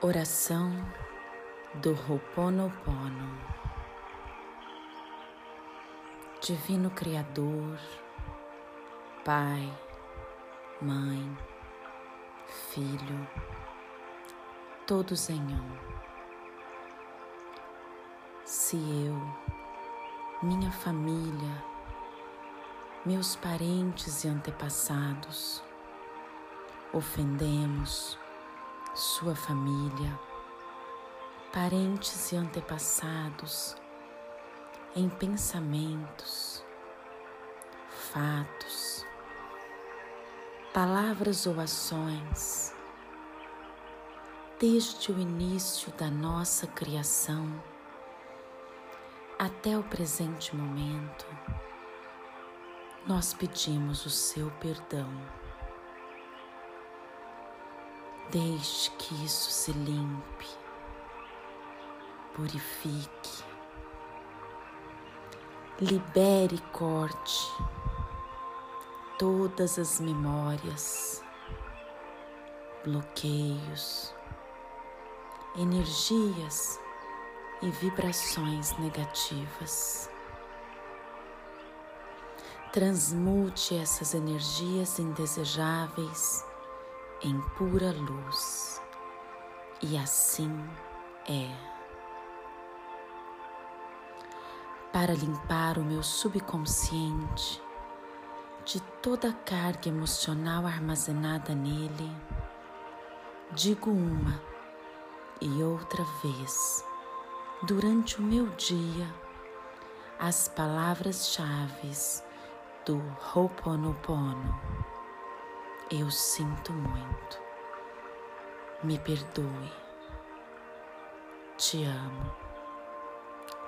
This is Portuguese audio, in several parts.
Oração do Ho'oponopono Divino Criador, Pai, Mãe, Filho, todos em um. Se eu, minha família, meus parentes e antepassados ofendemos sua família, parentes e antepassados em pensamentos, fatos, palavras ou ações, desde o início da nossa criação até o presente momento, nós pedimos o seu perdão. Deixe que isso se limpe, purifique, libere e corte todas as memórias, bloqueios, energias e vibrações negativas. Transmute essas energias indesejáveis em pura luz. E assim é. Para limpar o meu subconsciente de toda a carga emocional armazenada nele, digo uma e outra vez durante o meu dia as palavras-chave do Ho'oponopono eu sinto muito. Me perdoe. Te amo.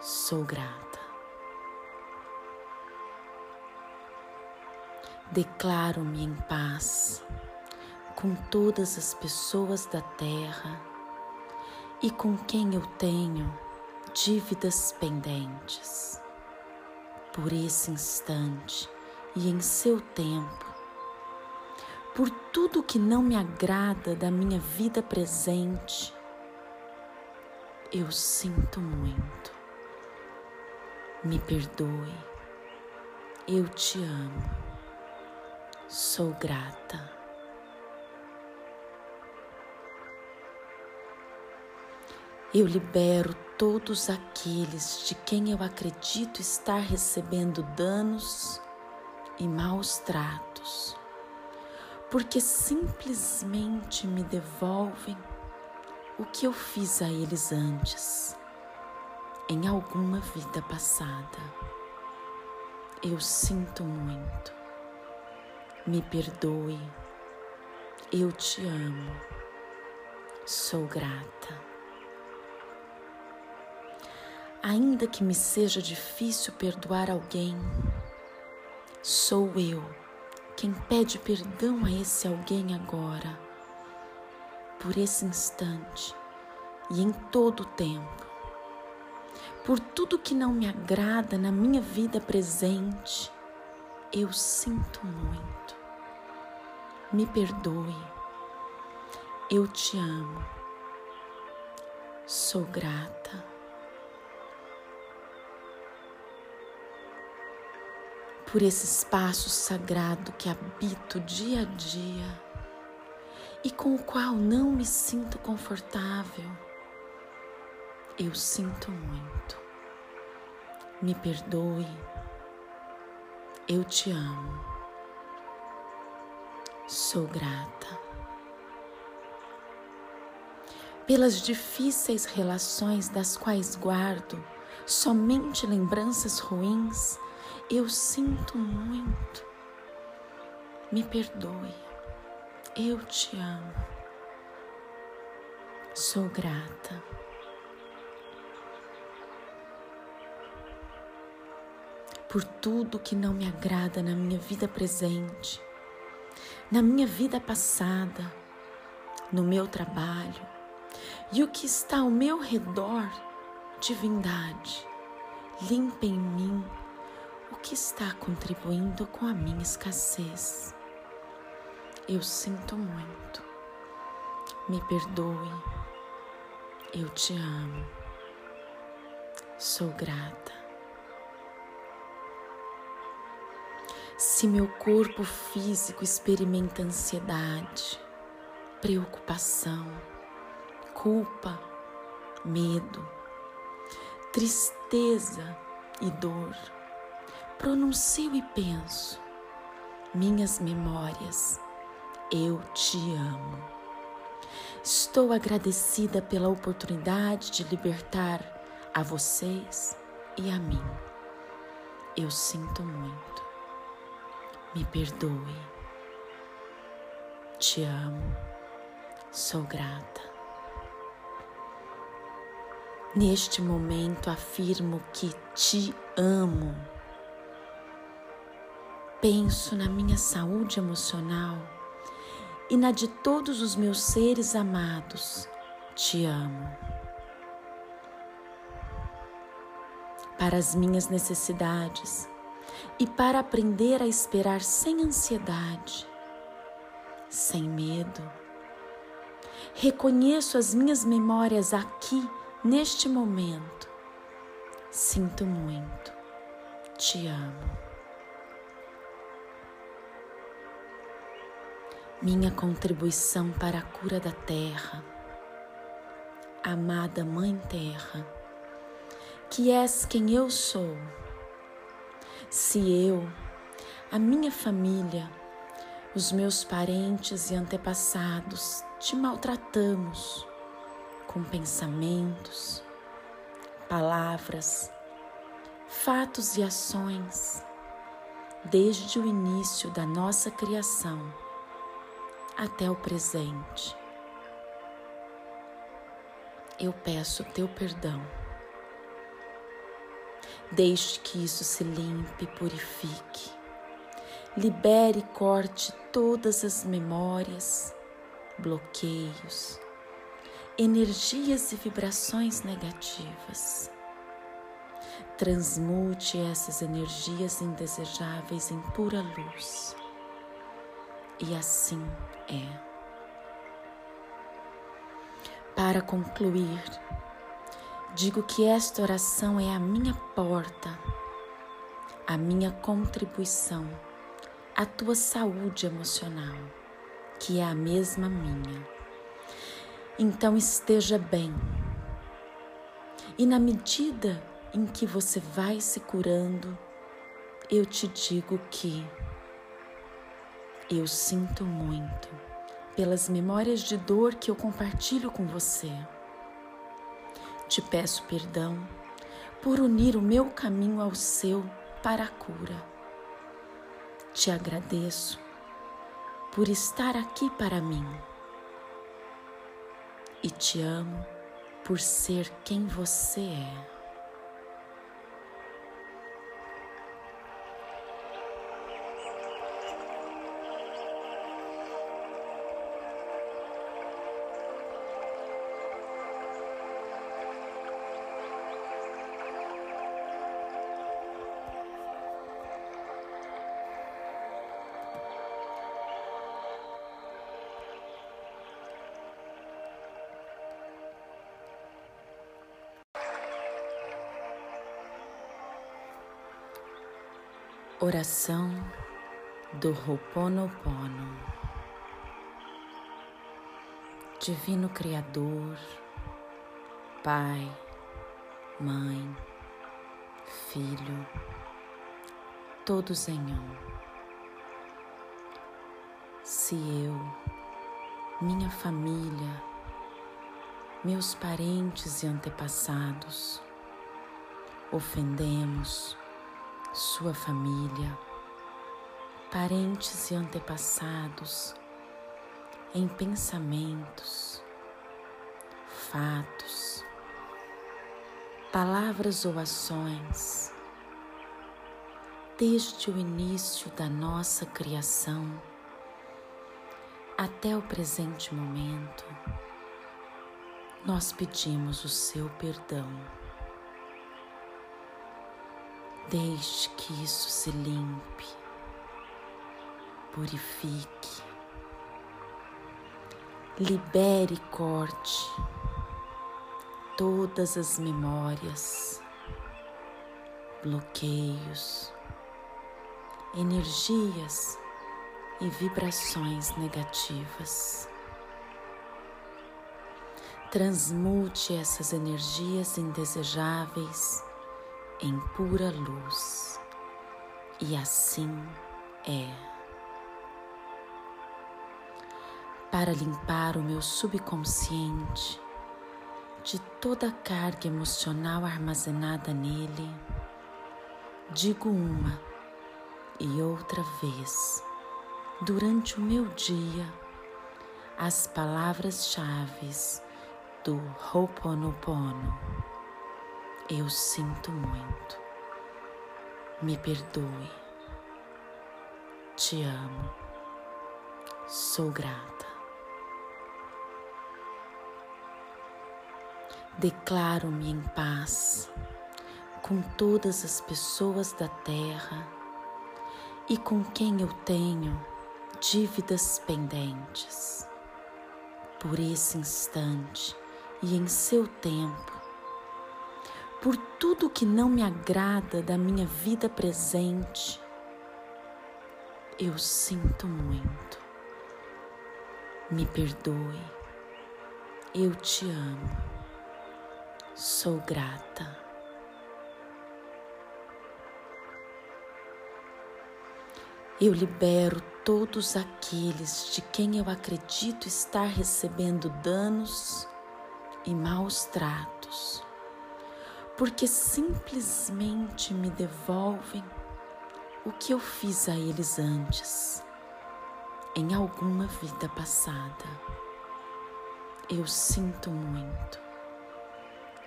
Sou grata. Declaro-me em paz com todas as pessoas da terra e com quem eu tenho dívidas pendentes. Por esse instante e em seu tempo, por tudo que não me agrada da minha vida presente, eu sinto muito. Me perdoe, eu te amo, sou grata. Eu libero todos aqueles de quem eu acredito estar recebendo danos e maus tratos porque simplesmente me devolvem o que eu fiz a eles antes, em alguma vida passada. Eu sinto muito, me perdoe, eu te amo, sou grata. Ainda que me seja difícil perdoar alguém, sou eu quem pede perdão a esse alguém agora, por esse instante e em todo o tempo, por tudo que não me agrada na minha vida presente, eu sinto muito. Me perdoe, eu te amo, sou grata. Por esse espaço sagrado que habito dia a dia e com o qual não me sinto confortável. Eu sinto muito. Me perdoe. Eu te amo. Sou grata. Pelas difíceis relações das quais guardo somente lembranças ruins eu sinto muito. Me perdoe. Eu te amo. Sou grata. Por tudo que não me agrada na minha vida presente, na minha vida passada, no meu trabalho e o que está ao meu redor, divindade, limpa em mim o que está contribuindo com a minha escassez. Eu sinto muito. Me perdoe. Eu te amo. Sou grata. Se meu corpo físico experimenta ansiedade, preocupação, culpa, medo, tristeza e dor, pronuncio e penso, minhas memórias, eu te amo. Estou agradecida pela oportunidade de libertar a vocês e a mim. Eu sinto muito. Me perdoe. Te amo. Sou grata. Neste momento afirmo que te amo. Penso na minha saúde emocional e na de todos os meus seres amados. Te amo. Para as minhas necessidades e para aprender a esperar sem ansiedade, sem medo. Reconheço as minhas memórias aqui, neste momento. Sinto muito. Te amo. Minha contribuição para a cura da terra. Amada Mãe Terra, que és quem eu sou. Se eu, a minha família, os meus parentes e antepassados te maltratamos com pensamentos, palavras, fatos e ações, desde o início da nossa criação até o presente. Eu peço teu perdão. Deixe que isso se limpe e purifique. Libere e corte todas as memórias, bloqueios, energias e vibrações negativas. Transmute essas energias indesejáveis em pura luz. E assim é. Para concluir, digo que esta oração é a minha porta, a minha contribuição à tua saúde emocional, que é a mesma minha. Então esteja bem. E na medida em que você vai se curando, eu te digo que eu sinto muito pelas memórias de dor que eu compartilho com você. Te peço perdão por unir o meu caminho ao seu para a cura. Te agradeço por estar aqui para mim. E te amo por ser quem você é. Oração do Ho'oponopono. Divino Criador, Pai, Mãe, Filho, todos em um. Se eu, minha família, meus parentes e antepassados ofendemos, sua família, parentes e antepassados, em pensamentos, fatos, palavras ou ações, desde o início da nossa criação até o presente momento, nós pedimos o seu perdão. Deixe que isso se limpe, purifique, libere e corte todas as memórias, bloqueios, energias e vibrações negativas. Transmute essas energias indesejáveis em pura luz, e assim é. Para limpar o meu subconsciente de toda a carga emocional armazenada nele, digo uma e outra vez durante o meu dia as palavras-chave do Ho'oponopono. Eu sinto muito. Me perdoe. Te amo. Sou grata. Declaro-me em paz com todas as pessoas da terra e com quem eu tenho dívidas pendentes. Por esse instante e em seu tempo, por tudo que não me agrada da minha vida presente, eu sinto muito. Me perdoe, eu te amo, sou grata. Eu libero todos aqueles de quem eu acredito estar recebendo danos e maus tratos, porque simplesmente me devolvem o que eu fiz a eles antes, em alguma vida passada. Eu sinto muito,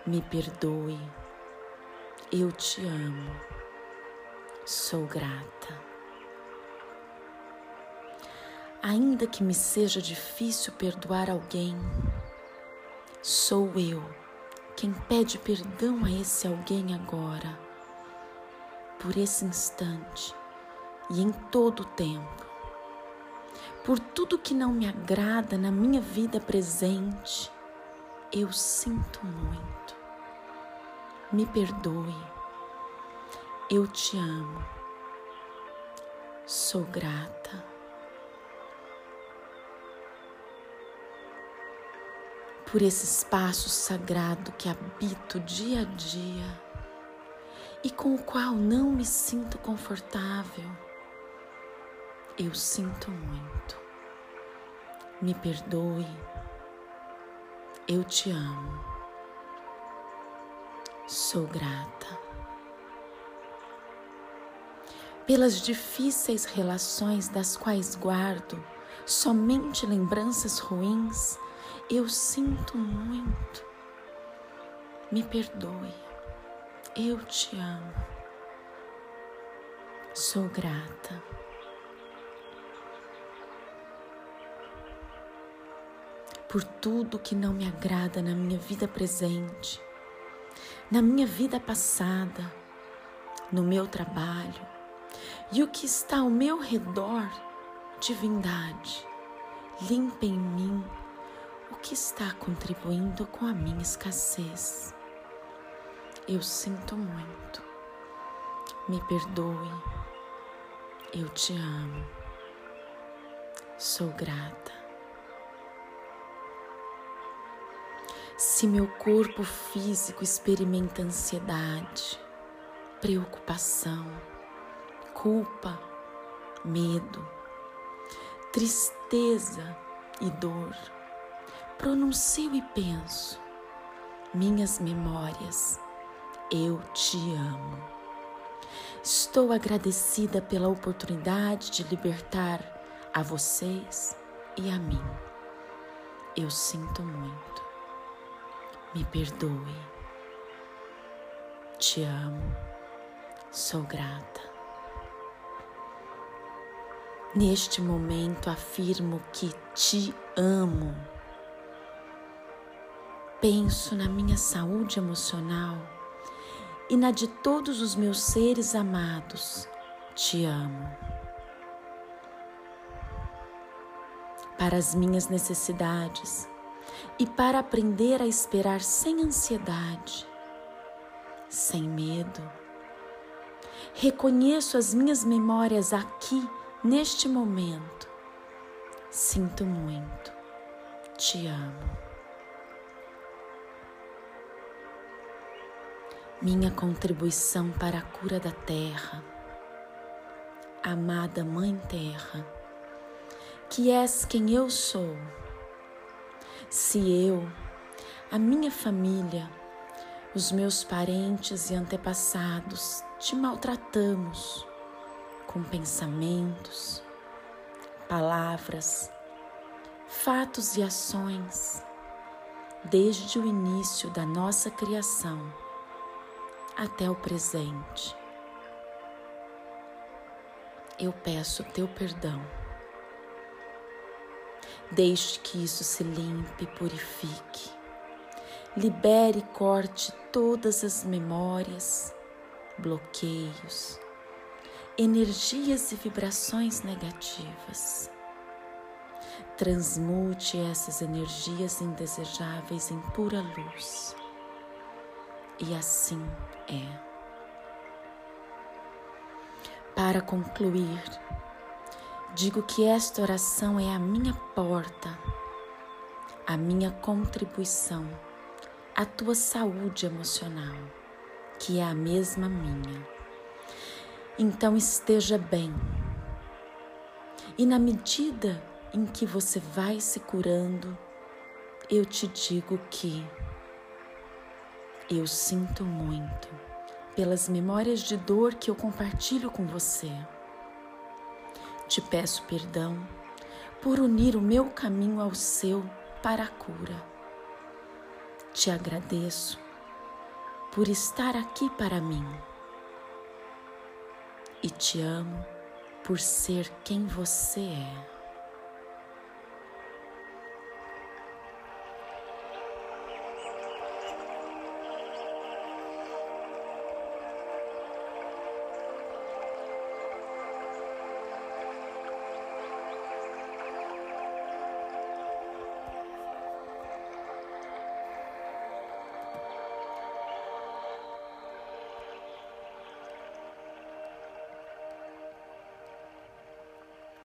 me perdoe, eu te amo, sou grata. Ainda que me seja difícil perdoar alguém, sou eu quem pede perdão a esse alguém agora, por esse instante e em todo o tempo, por tudo que não me agrada na minha vida presente, eu sinto muito. Me perdoe, eu te amo, sou grata. Por esse espaço sagrado que habito dia a dia e com o qual não me sinto confortável. Eu sinto muito. Me perdoe. Eu te amo. Sou grata. Pelas difíceis relações das quais guardo somente lembranças ruins eu sinto muito. Me perdoe. Eu te amo. Sou grata. Por tudo que não me agrada na minha vida presente, na minha vida passada, no meu trabalho e o que está ao meu redor, divindade, limpa em mim o que está contribuindo com a minha escassez. Eu sinto muito. Me perdoe. Eu te amo. Sou grata. Se meu corpo físico experimenta ansiedade, preocupação, culpa, medo, tristeza e dor, pronuncio e penso, minhas memórias, eu te amo. Estou agradecida pela oportunidade de libertar a vocês e a mim. Eu sinto muito. Me perdoe. Te amo. Sou grata. Neste momento afirmo que te amo penso na minha saúde emocional e na de todos os meus seres amados, te amo. Para as minhas necessidades, e para aprender a esperar sem ansiedade, sem medo. Reconheço as minhas memórias aqui, neste momento. Sinto muito, te amo. Minha contribuição para a cura da terra, amada Mãe Terra, que és quem eu sou. Se eu, a minha família, os meus parentes e antepassados te maltratamos com pensamentos, palavras, fatos e ações, desde o início da nossa criação até o presente. Eu peço teu perdão. Deixe que isso se limpe purifique libere e corte todas as memórias, bloqueios, energias e vibrações negativas. Transmute essas energias indesejáveis em pura luz. E assim é. Para concluir, digo que esta oração é a minha porta, a minha contribuição a tua saúde emocional, que é a mesma minha. Então esteja bem. E na medida em que você vai se curando, eu te digo que eu sinto muito pelas memórias de dor que eu compartilho com você. Te peço perdão por unir o meu caminho ao seu para a cura te agradeço por estar aqui para mim e te amo por ser quem você é.